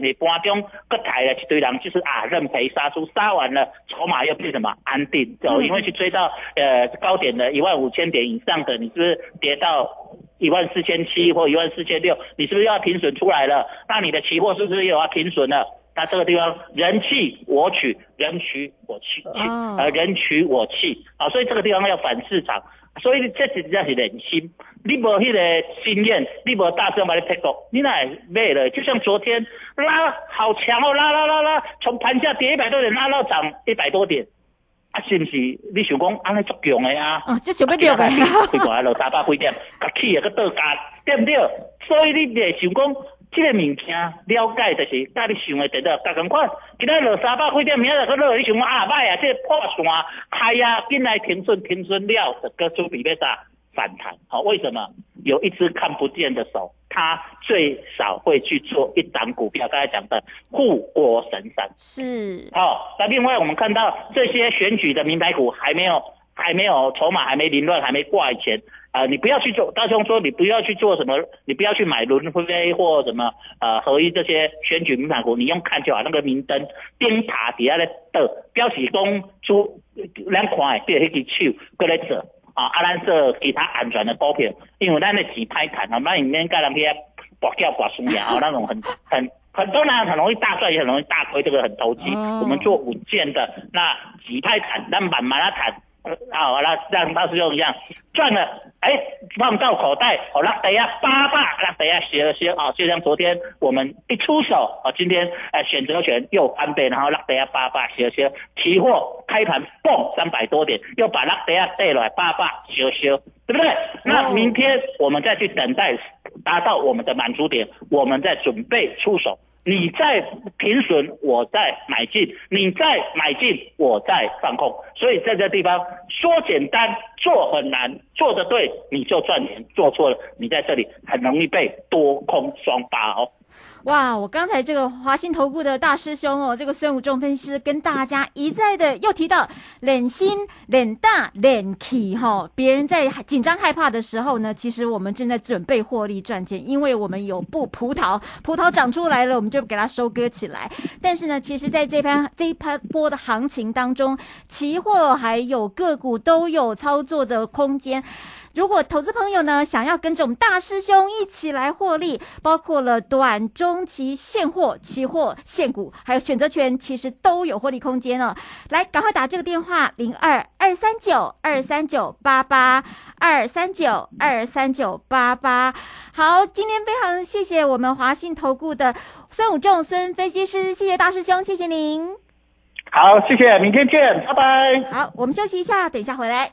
你盘中各抬了一堆人，就是啊认赔杀出，杀完了筹码又变什么安定？哦，因为去追到呃高点的一万五千点以上的，你是不是跌到一万四千七或一万四千六？你是不是要停损出来了？那你的期货是不是又要停损了？那这个地方人气我取，人取我弃，呃人取我弃啊，所以这个地方要反市场。所以这实际上是人心，你无迄个经验，你无大声把你踢过，你哪会买了？就像昨天拉好强哦，拉拉拉拉，从盘下跌一百多点拉到涨一百多点，啊，是不是？你想讲安尼足强的啊？哦，这想要六个，开过来了三百几点，甲起啊个倒价，对不对？所以你得想讲。这个物件了解就是，甲你想的得到甲同款。今仔落三百几点，明仔再去落，你想啊，歹啊，这破线开啊，进来停损停损了，个准备要啥反弹？好，为什么？有一只看不见的手，它最少会去做一档股票。刚才讲的护国神山是。好，那另外我们看到这些选举的名牌股还没有，还没有筹码，还没凌乱，还没挂钱。啊，你不要去做，大兄说你不要去做什么，你不要去买轮飞或什么呃合一这些选举名牌股，你用看就好，那个明灯灯塔底下咧倒，表示讲出咱看诶，对迄支手过来做啊，啊咱做其他安全的股票，因为咱的纸拍砍啊，那里面个人去刮掉刮输赢啊，那种很很很多人很容易大赚，也很容易大亏，这个很投机。我们做稳健的，那纸拍砍，那慢慢啊砍。好，那让大师兄一样赚了，哎，放到口袋，好了，等下八八，那等下写了写啊，就像昨天我们一出手啊，今天哎选择权又翻倍，然后那等下八八写了写，期货开盘蹦三百多点，又把那等下带来八八修修，对不对？那明天我们再去等待达到我们的满足点，我们再准备出手。你在平损，我在买进；你在买进，我在放空。所以在这地方说简单，做很难。做的对，你就赚钱；做错了，你在这里很容易被多空双八哦。哇！我刚才这个华兴投顾的大师兄哦，这个孙武仲分析师跟大家一再的又提到脸心、脸大、脸气哈。别人在紧张害怕的时候呢，其实我们正在准备获利赚钱，因为我们有布葡萄，葡萄长出来了，我们就给它收割起来。但是呢，其实在这番这一波波的行情当中，期货还有个股都有操作的空间。如果投资朋友呢想要跟着我们大师兄一起来获利，包括了短中期现货、期货、现股，还有选择权，其实都有获利空间哦。来，赶快打这个电话零二二三九二三九八八二三九二三九八八。好，今天非常谢谢我们华信投顾的孙武仲孙分析师，谢谢大师兄，谢谢您。好，谢谢，明天见，拜拜。好，我们休息一下，等一下回来。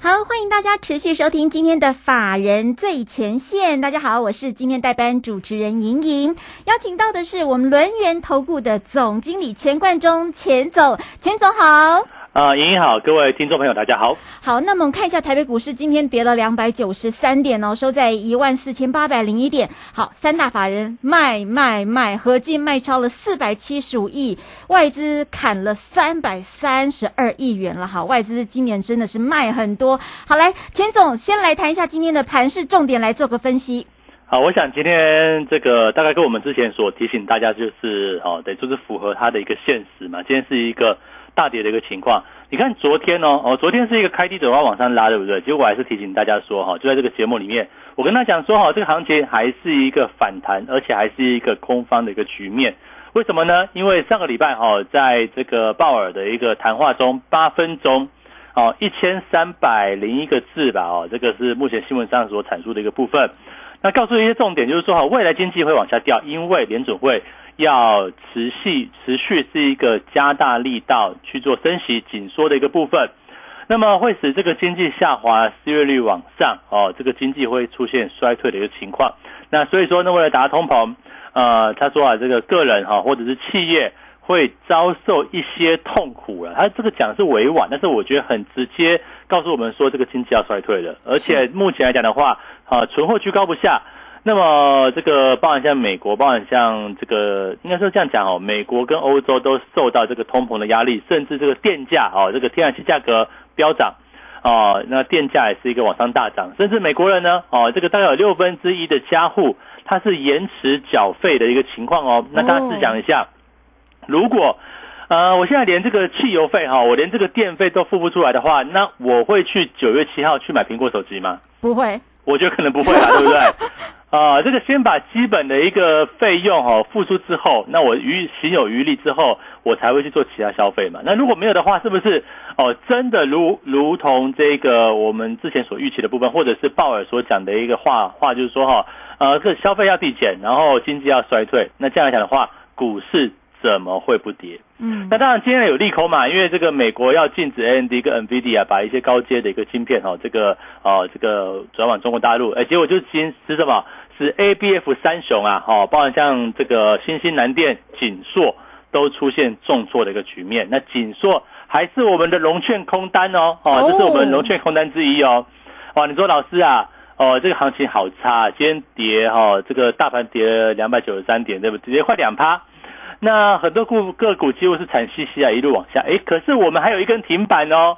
好，欢迎大家持续收听今天的法人最前线。大家好，我是今天代班主持人莹莹，邀请到的是我们轮源投顾的总经理钱冠中，钱总，钱总好。啊，莹莹好，各位听众朋友，大家好。好，那么我们看一下台北股市今天跌了两百九十三点哦，收在一万四千八百零一点。好，三大法人卖卖卖，合计卖超了四百七十五亿，外资砍了三百三十二亿元了。好，外资今年真的是卖很多。好，来，钱总先来谈一下今天的盘市重点，来做个分析。好，我想今天这个大概跟我们之前所提醒大家，就是哦，对，就是符合它的一个现实嘛。今天是一个。大跌的一个情况，你看昨天哦，哦，昨天是一个开低走高往上拉，对不对？结果还是提醒大家说哈，就在这个节目里面，我跟他讲说哈，这个行情还是一个反弹，而且还是一个空方的一个局面。为什么呢？因为上个礼拜哈，在这个鲍尔的一个谈话中，八分钟哦，一千三百零一个字吧，哦，这个是目前新闻上所阐述的一个部分。那告诉一些重点，就是说哈，未来经济会往下掉，因为联准会。要持续持续是一个加大力道去做升息紧缩的一个部分，那么会使这个经济下滑，失业率往上哦，这个经济会出现衰退的一个情况。那所以说呢，为了达通膨，呃，他说啊，这个个人哈或者是企业会遭受一些痛苦了。他这个讲是委婉，但是我觉得很直接告诉我们说，这个经济要衰退了，而且目前来讲的话，啊，存货居高不下。那么这个包含像美国，包含像这个，应该说这样讲哦，美国跟欧洲都受到这个通膨的压力，甚至这个电价哦，这个天然气价格飙涨，哦，那电价也是一个往上大涨，甚至美国人呢，哦，这个大概有六分之一的家户，它是延迟缴费的一个情况哦。那大家试想一下，如果呃，我现在连这个汽油费哈，我连这个电费都付不出来的话，那我会去九月七号去买苹果手机吗？不会，我觉得可能不会啦，对不对？啊，这个先把基本的一个费用哈付出之后，那我余行有余力之后，我才会去做其他消费嘛。那如果没有的话，是不是哦？真的如如同这个我们之前所预期的部分，或者是鲍尔所讲的一个话话，就是说哈，呃，这消费要递减，然后经济要衰退。那这样来讲的话，股市。怎么会不跌？嗯，那当然今天有利空嘛，因为这个美国要禁止 AMD 跟 NVIDIA 把一些高阶的一个芯片哈，这个哦这个转往中国大陆，哎，结果就是今是什么？是 ABF 三雄啊，哈，包含像这个新兴南电、锦硕都出现重挫的一个局面。那锦硕还是我们的融券空单哦，哦，这是我们融券空单之一哦。哇，你说老师啊，哦，这个行情好差，今天跌哈，这个大盘跌了两百九十三点，对不？跌快两趴。那很多股个股几乎是惨兮兮啊，一路往下。哎，可是我们还有一根停板哦。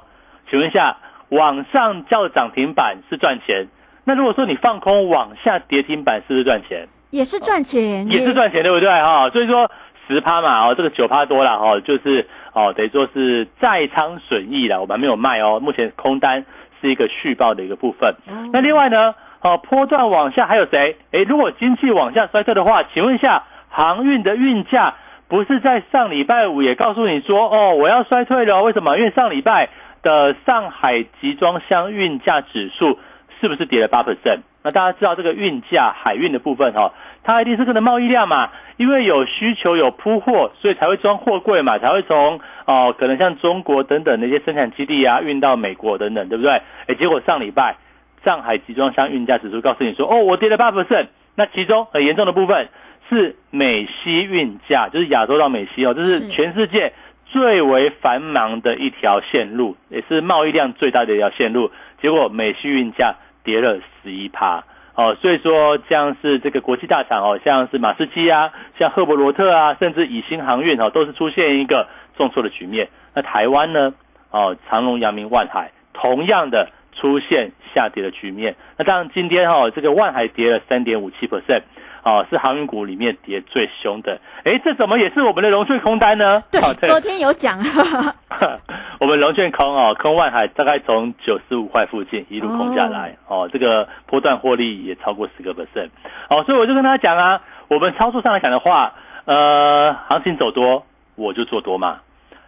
请问一下，往上叫涨停板是赚钱？那如果说你放空往下跌停板，是不是赚钱？也是赚钱，也是赚钱，对不对哈？所以说十趴嘛，哦，这个九趴多了哈，就是哦，等于说是在仓损益了，我们没有卖哦。目前空单是一个续报的一个部分。那另外呢，哦，波段往下还有谁？哎，如果经济往下衰退的话，请问一下，航运的运价？不是在上礼拜五也告诉你说哦，我要衰退了？为什么？因为上礼拜的上海集装箱运价指数是不是跌了八 percent？那大家知道这个运价海运的部分哈，它一定是可能贸易量嘛，因为有需求有铺货，所以才会装货柜嘛，才会从哦可能像中国等等那些生产基地啊运到美国等等，对不对？哎，结果上礼拜上海集装箱运价指数告诉你说哦，我跌了八 percent，那其中很严重的部分。是美西运价，就是亚洲到美西哦，这是全世界最为繁忙的一条线路，也是贸易量最大的一条线路。结果美西运价跌了十一趴哦，所以说像是这个国际大厂哦，像是马士基啊，像赫伯罗特啊，甚至以新航运哦，都是出现一个重挫的局面。那台湾呢？哦，长隆、阳明、万海同样的出现下跌的局面。那当然今天哦，这个万海跌了三点五七 percent。哦，是航运股里面跌最凶的。哎，这怎么也是我们的融券空单呢？对，昨天有讲。我们融券空哦，空万海大概从九十五块附近一路空下来。哦，这个波段获利也超过十个 percent。哦，所以我就跟他讲啊，我们操作上来讲的话，呃，行情走多我就做多嘛，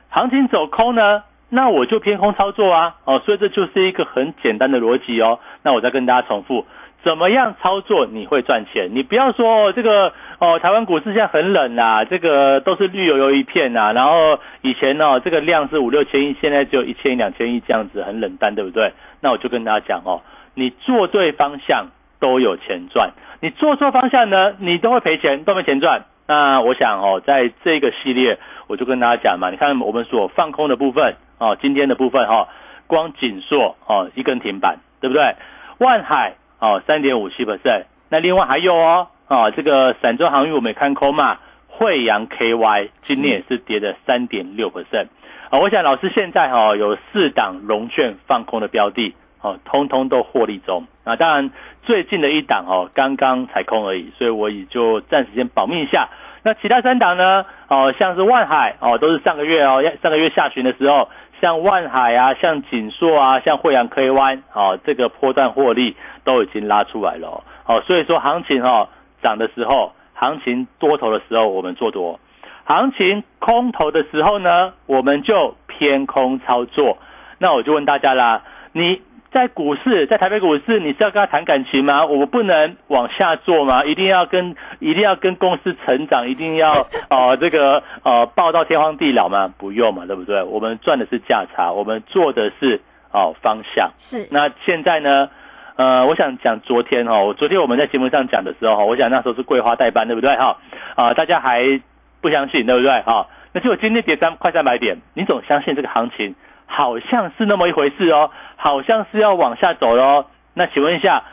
行情走空呢，那我就偏空操作啊。哦，所以这就是一个很简单的逻辑哦。那我再跟大家重复。怎么样操作你会赚钱？你不要说这个哦，台湾股市现在很冷啊，这个都是绿油油一片啊。然后以前呢，这个量是五六千亿，现在只有一千亿、两千亿这样子，很冷淡，对不对？那我就跟大家讲哦，你做对方向都有钱赚，你做错方向呢，你都会赔钱，都没钱赚。那我想哦，在这个系列，我就跟大家讲嘛，你看我们所放空的部分哦，今天的部分哈，光锦硕哦一根停板，对不对？万海。哦，三点五七 percent。那另外还有哦，哦，这个散装航运我们也看空嘛，惠阳 KY 今年也是跌的三点六 percent。啊，我想老师现在哈有四档融券放空的标的，哦，通通都获利中。啊，当然最近的一档哦，刚刚踩空而已，所以我也就暂时先保密一下。那其他三档呢？哦，像是万海哦，都是上个月哦，上个月下旬的时候。像万海啊，像锦硕啊，像惠阳 K 湾，啊，这个波段获利都已经拉出来了，哦，所以说行情哦涨的时候，行情多头的时候我们做多，行情空头的时候呢，我们就偏空操作。那我就问大家啦，你？在股市，在台北股市，你是要跟他谈感情吗？我不能往下做吗？一定要跟，一定要跟公司成长，一定要哦，这个呃，报到天荒地老吗？不用嘛，对不对？我们赚的是价差，我们做的是哦方向。是。那现在呢？呃，我想讲昨天哈，昨天我们在节目上讲的时候哈，我想那时候是桂花代班，对不对哈？啊，大家还不相信，对不对哈？那结果今天跌三快三百点，你总相信这个行情？好像是那么一回事哦，好像是要往下走喽。那请问一下，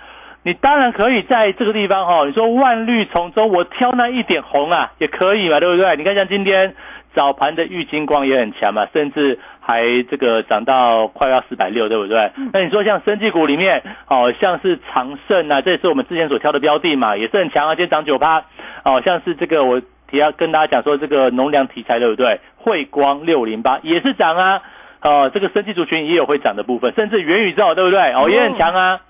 你当然可以在这个地方哈，你说万绿丛中我挑那一点红啊，也可以嘛，对不对？你看像今天早盘的玉金光也很强嘛，甚至还这个涨到快要四百六，对不对？那你说像生技股里面，哦，像是长盛啊，这也是我们之前所挑的标的嘛，也是很强啊，今天涨九趴。哦，像是这个我提要跟大家讲说这个农粮题材，对不对？汇光六零八也是涨啊。哦，这个升级族群也有会涨的部分，甚至元宇宙，对不对？哦，也很强啊。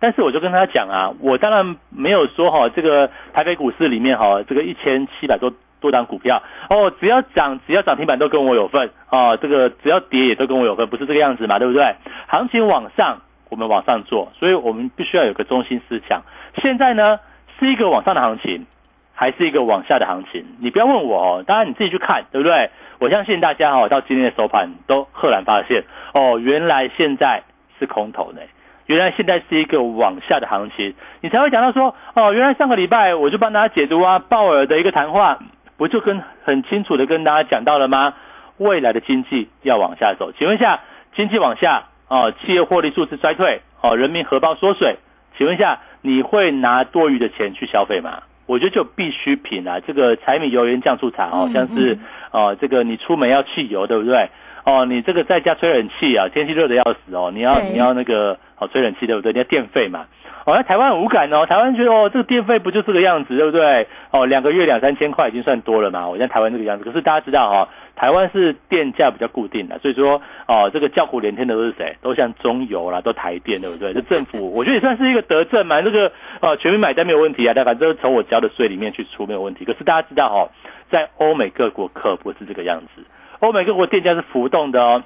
但是我就跟他讲啊，我当然没有说哈，这个台北股市里面哈，这个一千七百多多档股票哦，只要涨只要涨停板都跟我有份啊，这个只要跌也都跟我有份，不是这个样子嘛，对不对？行情往上，我们往上做，所以我们必须要有个中心思想。现在呢，是一个往上的行情，还是一个往下的行情？你不要问我哦，当然你自己去看，对不对？我相信大家哈，到今天的收盘都赫然发现，哦，原来现在是空头呢，原来现在是一个往下的行情，你才会讲到说，哦，原来上个礼拜我就帮大家解读啊，鲍尔的一个谈话，不就跟很清楚的跟大家讲到了吗？未来的经济要往下走，请问一下，经济往下，哦，企业获利数字衰退，哦，人民荷包缩水，请问一下，你会拿多余的钱去消费吗？我觉得就必需品啊，这个柴米油盐酱醋茶哦，像是哦，这个你出门要汽油，对不对？哦，你这个在家吹冷气啊，天气热的要死哦，你要你要那个哦吹冷气，对不对？你要电费嘛。哦，那台湾很无感哦，台湾觉得哦，这个电费不就这个样子，对不对？哦，两个月两三千块已经算多了嘛。我在台湾这个样子，可是大家知道哈。台湾是电价比较固定的，所以说哦，这个叫苦连天的都是谁？都像中油啦，都台电，对不对？这政府我觉得也算是一个德政嘛。这个呃，全民买单没有问题啊，但反正从我交的税里面去出没有问题。可是大家知道哦，在欧美各国可不是这个样子，欧美各国电价是浮动的哦。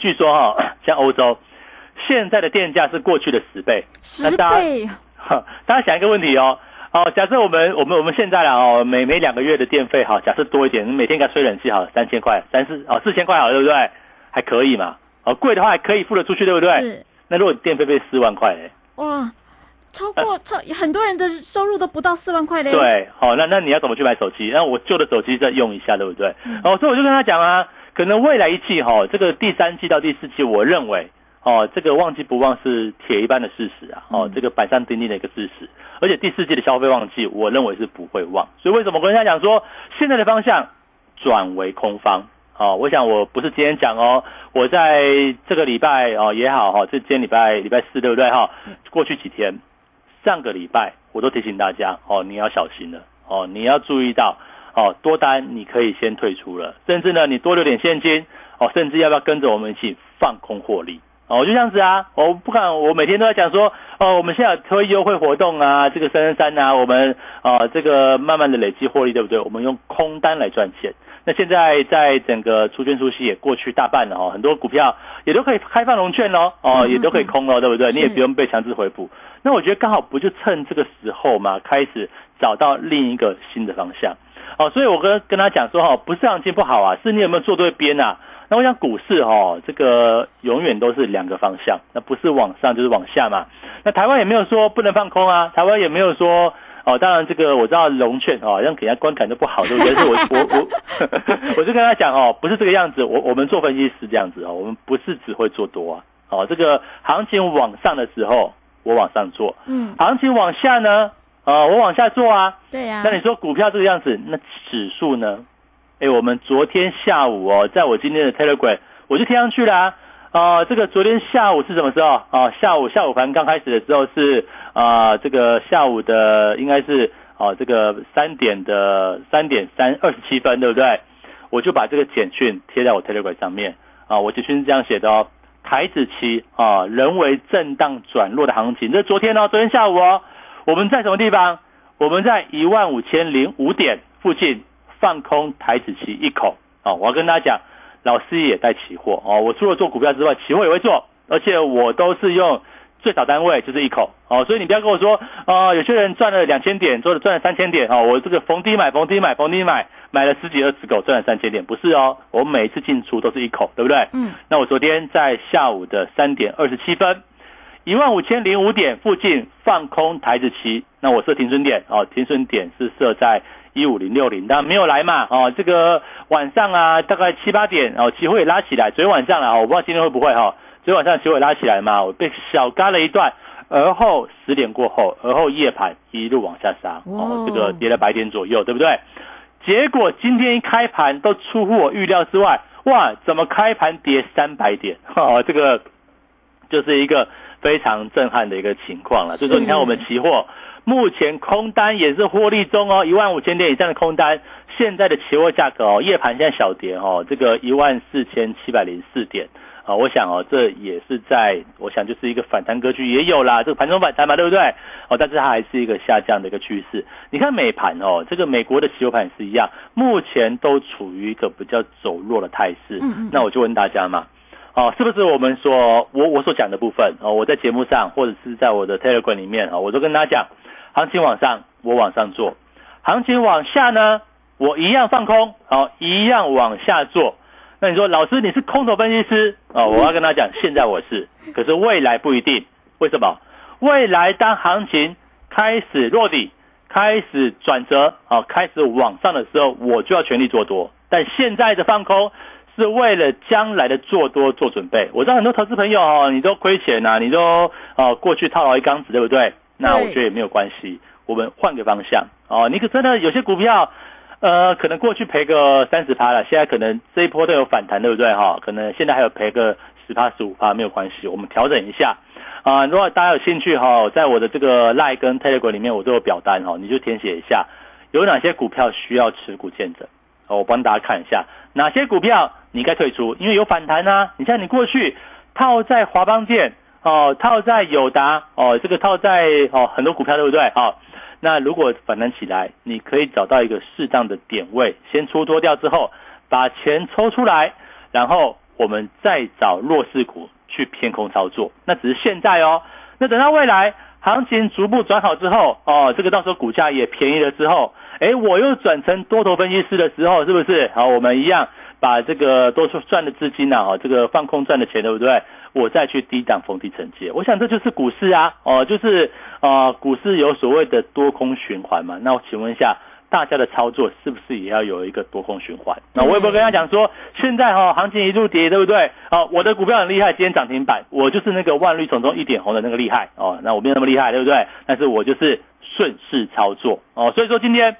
据说哈，像欧洲现在的电价是过去的十倍，十倍。大家想一个问题哦。好，假设我们我们我们现在啦哦，每每两个月的电费哈，假设多一点，每天给他吹冷气好，三千块，三四哦四千块好，对不对？还可以嘛？哦，贵的话还可以付得出去，对不对？是。那如果电费被四万块嘞？哇，超过超很多人的收入都不到四万块嘞。对，好，那那你要怎么去买手机？那我旧的手机再用一下，对不对？哦，所以我就跟他讲啊，可能未来一季哈，这个第三季到第四季，我认为。哦，这个旺季不旺是铁一般的事实啊！哦，这个板上钉钉的一个事实，而且第四季的消费旺季，我认为是不会旺。所以为什么我跟大家讲说，现在的方向转为空方？哦，我想我不是今天讲哦，我在这个礼拜哦也好哈，这今天礼拜礼拜四对不对哈？过去几天，上个礼拜我都提醒大家哦，你要小心了哦，你要注意到哦，多单你可以先退出了，甚至呢你多留点现金哦，甚至要不要跟着我们一起放空获利？哦，就这样子啊！我不敢，我每天都在讲说，哦，我们现在推优惠活动啊，这个三三三啊，我们啊，这个慢慢的累积获利，对不对？我们用空单来赚钱。那现在在整个出券出息也过去大半了哦，很多股票也都可以开放融券喽，哦，也都可以空喽，对不对？你也不用被强制回补。那我觉得刚好不就趁这个时候嘛，开始找到另一个新的方向。哦，所以我跟跟他讲说哈，不是行情不好啊，是你有没有做对边啊？那我想股市哦，这个永远都是两个方向，那不是往上就是往下嘛。那台湾也没有说不能放空啊，台湾也没有说哦，当然这个我知道龙券哦，好像给人家观感都不好，对不对？是我我我，我就跟他讲哦，不是这个样子，我我们做分析师这样子哦，我们不是只会做多啊，哦，这个行情往上的时候我往上做，嗯，行情往下呢，啊，我往下做啊。对呀、那你说股票这个样子，那指数呢？哎，我们昨天下午哦，在我今天的 Telegram 我就贴上去啦、啊。这个昨天下午是什么时候啊？下午下午盘刚开始的时候是啊，这个下午的应该是啊，这个三点的三点三二十七分，对不对？我就把这个简讯贴在我 Telegram 上面啊，我简讯是这样写的哦：台子期啊，人为震荡转弱的行情。这是昨天哦，昨天下午哦，我们在什么地方？我们在一万五千零五点附近放空台子期一口啊！我要跟大家讲，老师也在期货哦。我除了做股票之外，期货也会做，而且我都是用最少单位就是一口哦。所以你不要跟我说啊、有些人赚了两千点，做了赚了三千点哦，我这个逢低买，逢低买，逢低买，买了十几二十口赚了三千点，不是哦。我每次进出都是一口，对不对？嗯，那我昨天在下午的三点二十七分。一万五千零五点附近放空台子期，那我设停损点哦，停损点是设在一五零六零，但没有来嘛哦，这个晚上啊大概七八点哦，期货也拉起来，昨天晚上啊，我不知道今天会不会哈、昨天晚上期货也拉起来嘛，我被小嘎了一段，而后十点过后，而后夜盘一路往下杀哦哦，这个跌了百点左右，对不对？结果今天一开盘都出乎我预料之外，哇，怎么开盘跌三百点？哦，这个就是一个非常震撼的一个情况了。就是说，你看我们期货目前空单也是获利中哦，一万五千点以上的空单，现在的期货价格哦，夜盘现在小跌哦，这个一万四千七百零四点。啊，我想哦，这也是在，我想就是一个反弹格局也有啦，这个盘中反弹嘛，对不对？哦，但是它还是一个下降的一个趋势。你看美盘哦，这个美国的期货盘也是一样，目前都处于一个比较走弱的态势。嗯嗯那我就问大家嘛，哦，是不是我们所我我所讲的部分哦，我在节目上或者是在我的 Telegram 里面啊、哦，我都跟大家讲，行情往上我往上做，行情往下呢，我一样放空，哦，一样往下做。那你说老师你是空头分析师哦，我要跟他讲，现在我是，可是未来不一定，为什么？未来当行情开始落底、开始转折、哦，开始往上的时候，我就要全力做多。但现在的放空是为了将来的做多做准备。我知道很多投资朋友哦，你都亏钱呐、你都哦过去套牢一缸子，对不对？那我觉得也没有关系，我们换个方向哦。你可真的有些股票。呃，可能过去赔个三十趴了，现在可能这一波都有反弹，对不对哈？可能现在还有赔个十趴、十五趴，没有关系，我们调整一下。啊、如果大家有兴趣哈，在我的这个 Line 跟 Telegram 里面，我都有表单哈，你就填写一下，有哪些股票需要持股见证，哦我帮大家看一下哪些股票你该退出，因为有反弹啊。你像你过去套在华邦店哦，套在友达哦，这个套在哦很多股票，对不对？哦，那如果反弹起来，你可以找到一个适当的点位，先出脱掉之后，把钱抽出来，然后我们再找弱势股去偏空操作。那只是现在哦，那等到未来行情逐步转好之后，哦，这个到时候股价也便宜了之后，哎，我又转成多头分析师的时候，是不是？好，我们一样把这个多出赚的资金啊，哈，这个放空赚的钱，对不对？我再去低档逢低承接，我想这就是股市啊，哦，就是呃，股市有所谓的多空循环嘛。那我请问一下，大家的操作是不是也要有一个多空循环？那我也不会跟他讲说，现在哈、行情一路跌，对不对？哦，我的股票很厉害，今天涨停板，我就是那个万绿丛中一点红的那个厉害哦。那我没有那么厉害，对不对？但是我就是顺势操作哦。所以说今天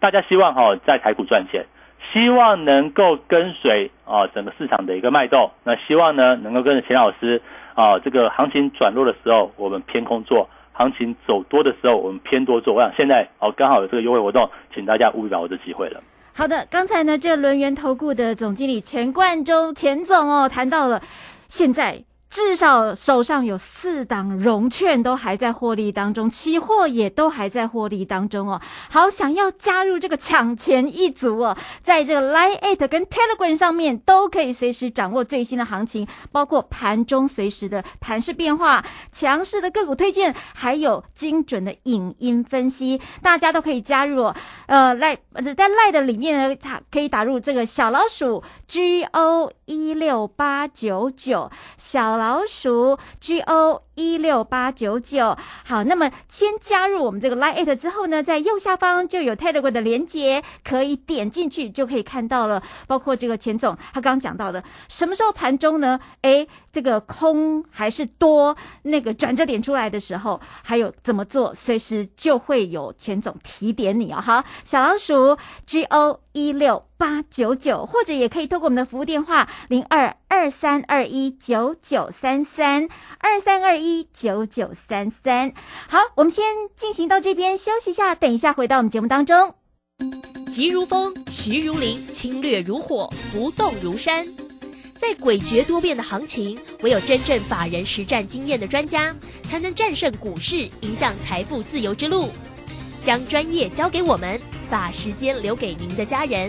大家希望哈、在台股赚钱。希望能够跟随啊整个市场的一个脉动，那希望呢能够跟着钱老师啊这个行情转弱的时候，我们偏空做；行情走多的时候，我们偏多做。我想现在哦刚好有这个优惠活动，请大家务必把握这机会了。好的，刚才呢，这轮源投顾的总经理钱冠洲钱总哦，谈到了现在至少手上有四档融券都还在获利当中，期货也都还在获利当中哦。好，想要加入这个抢钱一族哦，在这个 Line Eight 跟 Telegram 上面都可以随时掌握最新的行情，包括盘中随时的盘势变化、强势的个股推荐，还有精准的影音分析，大家都可以加入哦。呃，赖在赖的里面呢，它可以打入这个小老鼠 G O 一六八九九小。老鼠 G O 一六八九九，好，那么先加入我们这个 Line It 之后呢，在右下方就有 Telegram 的连接，可以点进去就可以看到了。包括这个钱总他刚刚讲到的，什么时候盘中呢？哎，这个空还是多？那个转折点出来的时候，还有怎么做？随时就会有钱总提点你哦。好，小老鼠 G O 一六八九九，或者也可以透过我们的服务电话零二二三二一九九三三二三二一九九三三。好，我们先进行到这边休息一下，等一下回到我们节目当中。急如风，徐如林，侵略如火，不动如山。在诡谲多变的行情，唯有真正法人实战经验的专家，才能战胜股市，迎向财富自由之路。将专业交给我们，把时间留给您的家人。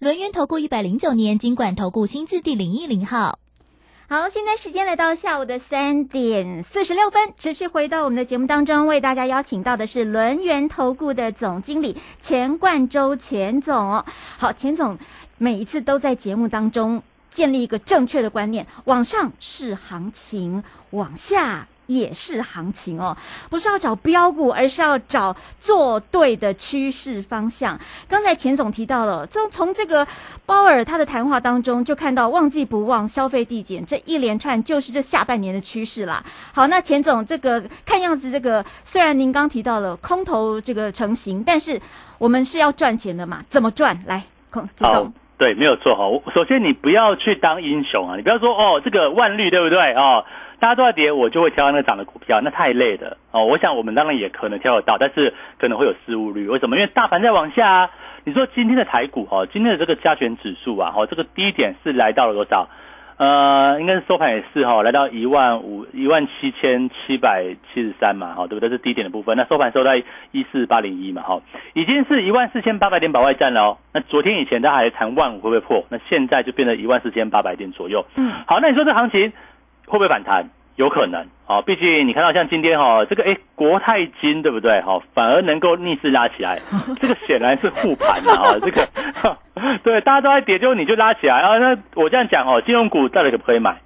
轮源投顾一百零九年经管投顾新字第零一零号。好，现在时间来到下午的三点四十六分，持续回到我们的节目当中，为大家邀请到的是轮源投顾的总经理钱冠周钱总。好，钱总每一次都在节目当中建立一个正确的观念，往上是行情，往下。也是行情哦，不是要找标股，而是要找做对的趋势方向。刚才钱总提到了，从从这个鲍尔他的谈话当中就看到，忘记不忘消费递减这一连串就是这下半年的趋势啦。好，那钱总这个看样子，这个虽然您刚提到了空头这个成型，但是我们是要赚钱的嘛？怎么赚？来，空钱总。对，没有错哈。首先你不要去当英雄啊，你不要说哦，这个万绿对不对哦？大家都在跌，我就会挑那个涨的股票，那太累了哦。我想我们当然也可能挑得到，但是可能会有失误率。为什么？因为大盘在往下啊。你说今天的台股哦，今天的这个加权指数啊，哦，这个低点是来到了多少？呃，应该是收盘也是哈，来到一万五一万七千七百七十三嘛，哈，对不对？是低点的部分。那收盘收在一四八零一嘛，哈，已经是一万四千八百点保外站了哦。那昨天以前大家还谈万五会不会破？那现在就变成一万四千八百点左右。嗯，好，那你说这行情？会不会反弹？有可能啊，毕竟你看到像今天哈，这个哎国泰金对不对？哈，反而能够逆势拉起来，这个显然是护盘的啊。这个 对大家都在跌，就你就拉起来啊。那我这样讲哦，金融股到底可不可以买？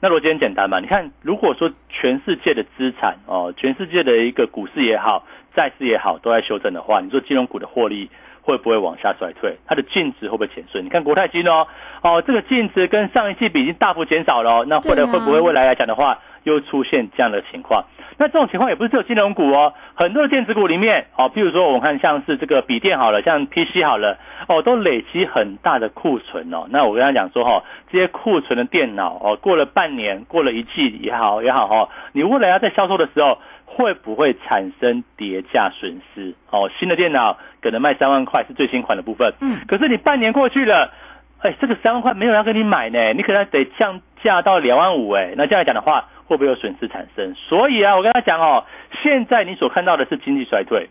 那逻辑很简单嘛。你看，如果说全世界的资产哦，全世界的一个股市也好，债市也好，都在修正的话，你说金融股的获利？会不会往下衰退？它的净值会不会减损？你看国泰金哦，哦，这个净值跟上一季比已经大幅减少了，那或者会不会未来来讲的话，又出现这样的情况？那这种情况也不是只有金融股哦，很多的电子股里面哦，譬如说我们看像是这个笔电好了，像 PC 好了，哦，都累积很大的库存哦。那我跟他讲说哈，这些库存的电脑哦，过了半年，过了一季也好也好哈，你未来要在销售的时候。会不会产生叠价损失？哦，新的电脑可能卖三万块是最新款的部分，嗯，可是你半年过去了，哎，这个三万块没有人要跟你买呢，你可能得降价到两万五，哎，那这样讲的话，会不会有损失产生？所以啊，我跟他讲哦，现在你所看到的是经济衰退，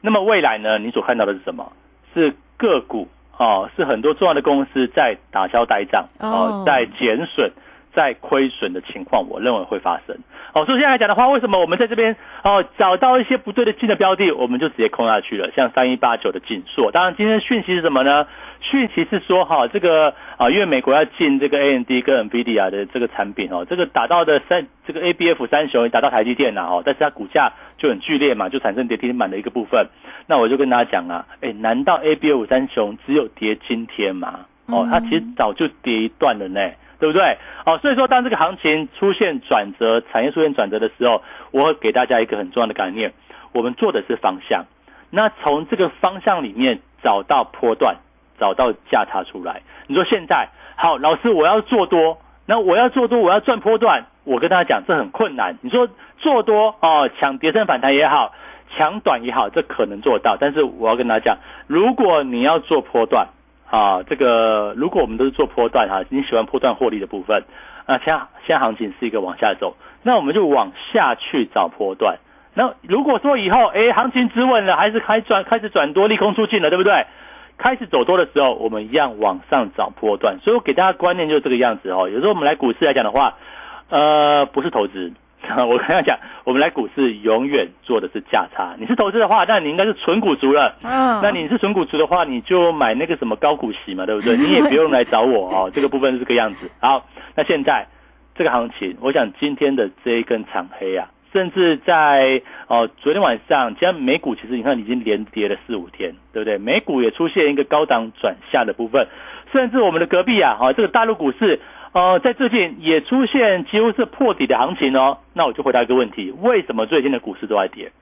那么未来呢，你所看到的是什么？是个股哦，是很多重要的公司在打消呆账哦，在减损。再亏损的情况，我认为会发生。哦，所以现在来讲的话，为什么我们在这边哦找到一些不对的进的标的，我们就直接空下去了？像三一八九的紧缩，当然今天讯息是什么呢？讯息是说哈，这个啊，因为美国要进这个 AMD 跟 NVIDIA 的这个产品哦，这个打到的三这个 ABF 三雄打到台积电了哦，但是它股价就很剧烈嘛，就产生跌停板的一个部分。那我就跟大家讲啊，哎，难道 ABF 三雄只有跌今天吗？哦，它其实早就跌一段了呢。对不对？哦，所以说当这个行情出现转折，产业出现转折的时候，我会给大家一个很重要的概念：我们做的是方向。那从这个方向里面找到波段，找到价差出来。你说现在好，老师我要做多，那我要做多，我要赚波段，我跟大家讲这很困难。你说做多哦，抢跌升反弹也好，抢短也好，这可能做到。但是我要跟大家讲，如果你要做波段。啊，这个如果我们都是做波段哈，你喜欢波段获利的部分，那现在现在行情是一个往下走，那我们就往下去找波段。那如果说以后哎行情止稳了，还是开转开始转多利空出尽了，对不对？开始走多的时候，我们一样往上找波段。所以我给大家观念就是这个样子哦。有时候我们来股市来讲的话，呃，不是投资。我跟他讲，我们来股市永远做的是价差。你是投资的话，那你应该是纯股族了。嗯，那你是纯股族的话，你就买那个什么高股息嘛，对不对？你也不用来找我哦。这个部分是这个样子。好，那现在这个行情，我想今天的这一根长黑啊，甚至在哦昨天晚上，今天美股其实你看已经连跌了四五天，对不对？美股也出现一个高档转下的部分，甚至我们的隔壁啊，哈，这个大陆股市。呃，在最近也出现几乎是破底的行情哦。那我就回答一个问题：为什么最近的股市都在跌？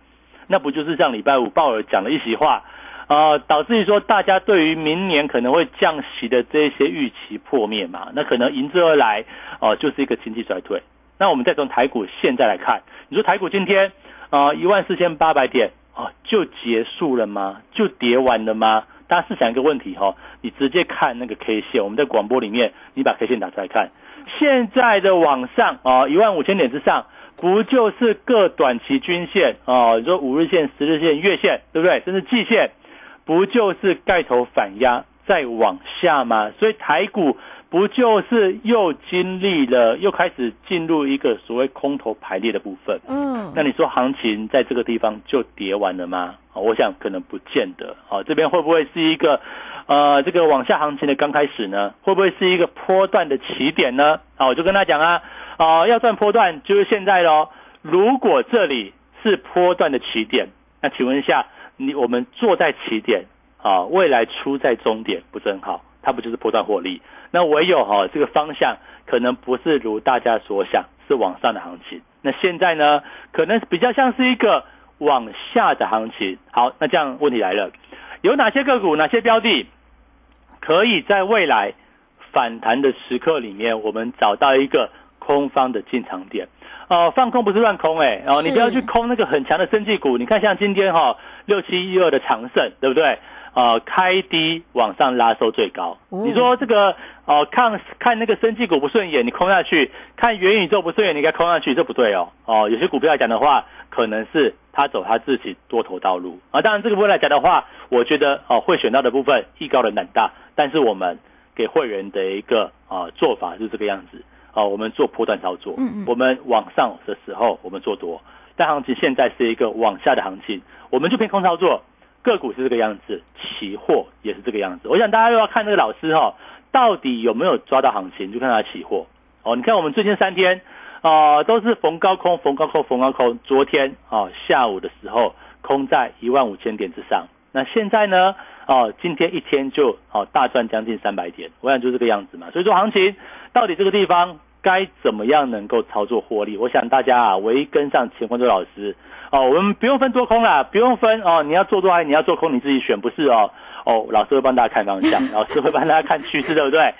那不就是像礼拜五鲍尔讲了一席话，啊，导致于说大家对于明年可能会降息的这些预期破灭嘛？那可能迎之而来，哦，就是一个经济衰退。那我们再从台股现在来看，你说台股今天啊一万四千八百点啊就结束了吗？就跌完了吗？大家试想一个问题哈，你直接看那个 K 线，我们在广播里面，你把 K 线打出来看，现在的往上啊，一万五千点之上，不就是各短期均线啊？你说五日线、十日线、月线，对不对？甚至季线，不就是盖头反压再往下吗？所以台股。不就是又经历了，又开始进入一个所谓空头排列的部分？嗯，那你说行情在这个地方就跌完了吗？我想可能不见得。好，这边会不会是一个呃这个往下行情的刚开始呢？会不会是一个波段的起点呢？啊，我就跟他讲啊，啊要赚波段就是现在喽。如果这里是波段的起点，那请问一下，你我们坐在起点啊，未来出在终点不是很好？它不就是波段获利？那唯有哈这个方向可能不是如大家所想是往上的行情。那现在呢，可能比较像是一个往下的行情。好，那这样问题来了，有哪些个股、哪些标的可以在未来反弹的时刻里面，我们找到一个空方的进场点？哦，放空不是乱空哎，哦，你不要去空那个很强的升绩股。你看像今天哈六七一二的长盛，对不对？呃，开低往上拉收最高。你说这个呃，看看那个生技股不顺眼，你空下去；看元宇宙不顺眼，你该空下去，这不对哦。哦，有些股票来讲的话，可能是他走他自己多头道路啊。当然，这个部分来讲的话，我觉得哦，会选到的部分艺高人胆大。但是我们给会员的一个啊做法是这个样子啊，我们做波段操作。嗯嗯。我们往上的时候我们做多，但行情现在是一个往下的行情，我们就偏空操作。个股是这个样子，期货也是这个样子。我想大家又要看这个老师哈，到底有没有抓到行情，就看他期货哦。你看我们最近三天啊，都是逢高空、逢高空、逢高空。昨天啊下午的时候空在一万五千点之上，那现在呢哦，今天一天就哦大赚将近三百点。我想就这个样子嘛。所以说行情到底这个地方该怎么样能够操作获利？我想大家啊，唯一跟上钱冠洲老师。哦，我们不用分多空啦，不用分哦。你要做多还是你要做空，你自己选，不是哦。哦，老师会帮大家看方向，老师会帮大家看趋势，对不对？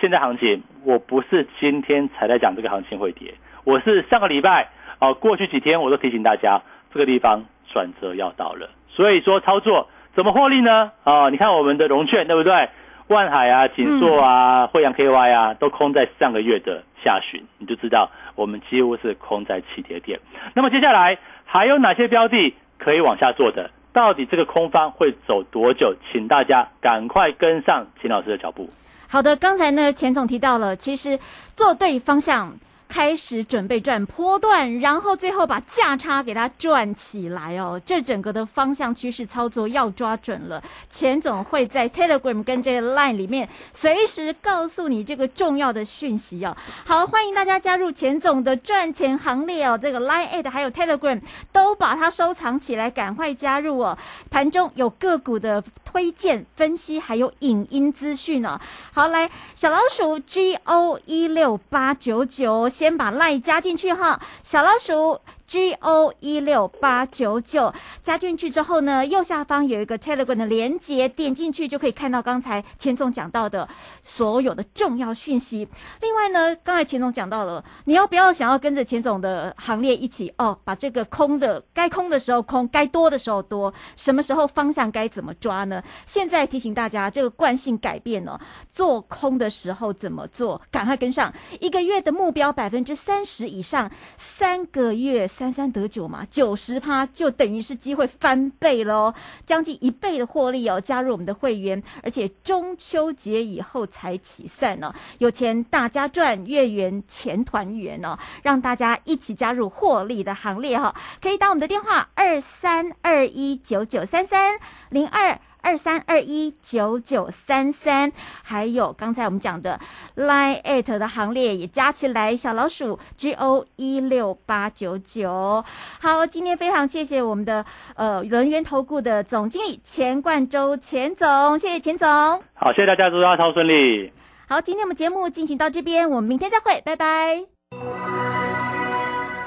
现在行情，我不是今天才在讲这个行情会跌，我是上个礼拜哦，过去几天我都提醒大家，这个地方转折要到了。所以说操作怎么获利呢？哦，你看我们的融券，对不对？万海啊、锦硕啊、惠阳 KY 啊，都空在上个月的下旬，你就知道我们几乎是空在起跌点。那么接下来。还有哪些标的可以往下做的？到底这个空方会走多久？请大家赶快跟上秦老师的脚步。好的，刚才呢，钱总提到了，其实做对方向。开始准备转波段，然后最后把价差给它转起来哦。这整个的方向趋势操作要抓准了。钱总会在 Telegram 跟这个 Line 里面随时告诉你这个重要的讯息哦。好，欢迎大家加入钱总的赚钱行列哦。这个 Line a d 还有 Telegram 都把它收藏起来，赶快加入哦。盘中有个股的推荐分析，还有影音资讯哦。好，来小老鼠 G O 一六八九九。先把赖加进去哈，小老鼠。G O 一六八九九加进去之后呢，右下方有一个 Telegram 的连接，点进去就可以看到刚才钱总讲到的所有的重要讯息。另外呢，刚才钱总讲到了，你要不要想要跟着钱总的行列一起哦，把这个空的该空的时候空，该多的时候多，什么时候方向该怎么抓呢？现在提醒大家，这个惯性改变了，做空的时候怎么做？赶快跟上，一个月的目标百分之三十以上，三个月。三三得九嘛，九十趴就等于是机会翻倍喽，将近一倍的获利哦！加入我们的会员，而且中秋节以后才起散呢，有钱大家赚，月圆钱团圆哦！让大家一起加入获利的行列哈，可以打我们的电话二三二一九九三三零二。二三二一九九三三，还有刚才我们讲的 Line at 的行列也加起来，小老鼠 G O 一六八九九。好，今天非常谢谢我们的呃轮源投顾的总经理钱冠周钱总，谢谢钱总。好，谢谢大家，祝大家超顺利。好，今天我们节目进行到这边，我们明天再会，拜拜。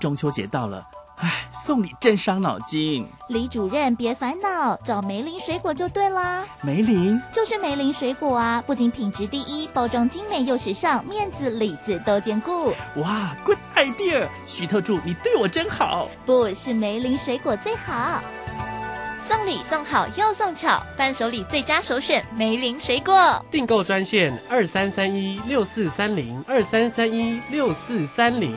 中秋节到了，哎，送礼真伤脑筋。李主任别烦恼，找梅林水果就对啦。梅林就是梅林水果啊，不仅品质第一，包装精美又时尚，面子里子都兼顾。哇，good idea！徐特助，你对我真好。不是梅林水果最好，送礼送好又送巧，伴手礼最佳首选梅林水果。订购专线二三三一六四三零二三三一六四三零。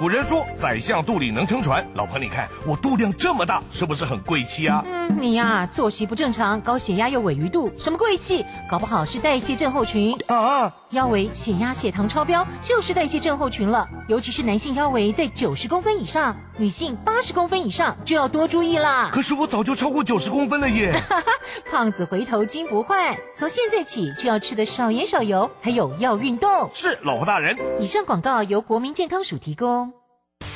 古人说宰相肚里能撑船，老婆你看我肚量这么大，是不是很贵气啊？嗯，你呀、作息不正常，高血压又尾鱼肚，什么贵气？搞不好是代谢症候群啊！腰围、血压、血糖超标就是代谢症候群了，尤其是男性腰围在九十公分以上，女性八十公分以上就要多注意啦。可是我早就超过九十公分了耶！胖子回头金不换，从现在起就要吃的少盐少油，还有要运动。是老婆大人。以上广告由国民健康署提供。